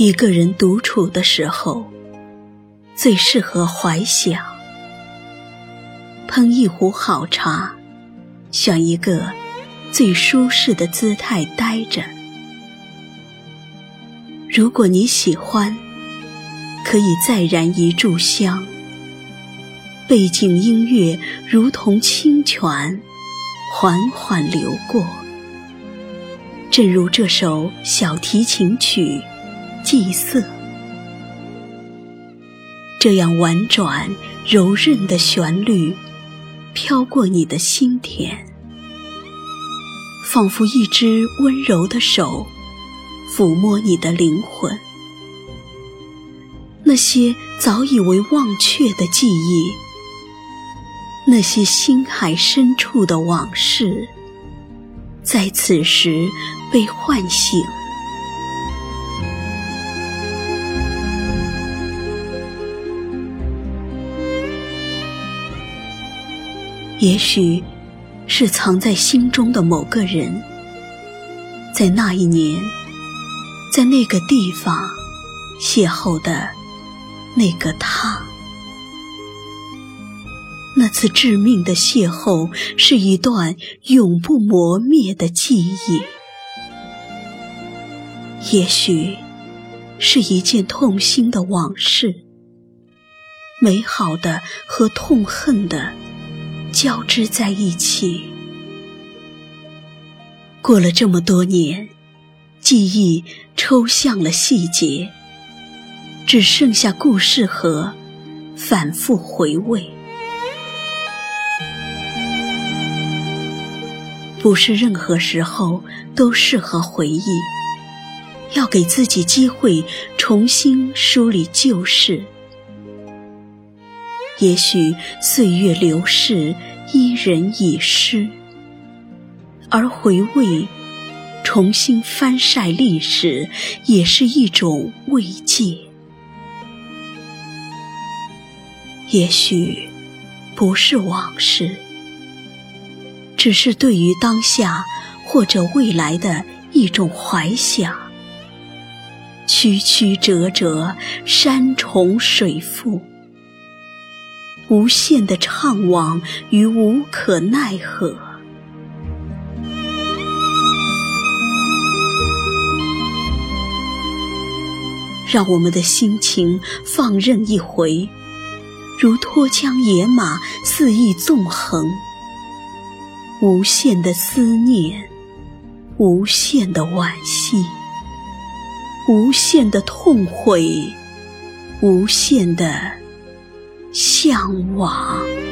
一个人独处的时候，最适合怀想。烹一壶好茶，选一个最舒适的姿态待着。如果你喜欢，可以再燃一炷香。背景音乐如同清泉，缓缓流过。正如这首小提琴曲。祭色，这样婉转柔韧的旋律飘过你的心田，仿佛一只温柔的手抚摸你的灵魂。那些早已为忘却的记忆，那些心海深处的往事，在此时被唤醒。也许，是藏在心中的某个人，在那一年，在那个地方邂逅的那个他。那次致命的邂逅，是一段永不磨灭的记忆。也许，是一件痛心的往事，美好的和痛恨的。交织在一起。过了这么多年，记忆抽象了细节，只剩下故事和反复回味。不是任何时候都适合回忆，要给自己机会重新梳理旧事。也许岁月流逝，伊人已失，而回味、重新翻晒历史，也是一种慰藉。也许不是往事，只是对于当下或者未来的一种怀想。曲曲折折，山重水复。无限的怅惘与无可奈何，让我们的心情放任一回，如脱缰野马肆意纵横。无限的思念，无限的惋惜，无限的痛悔，无限的。向往。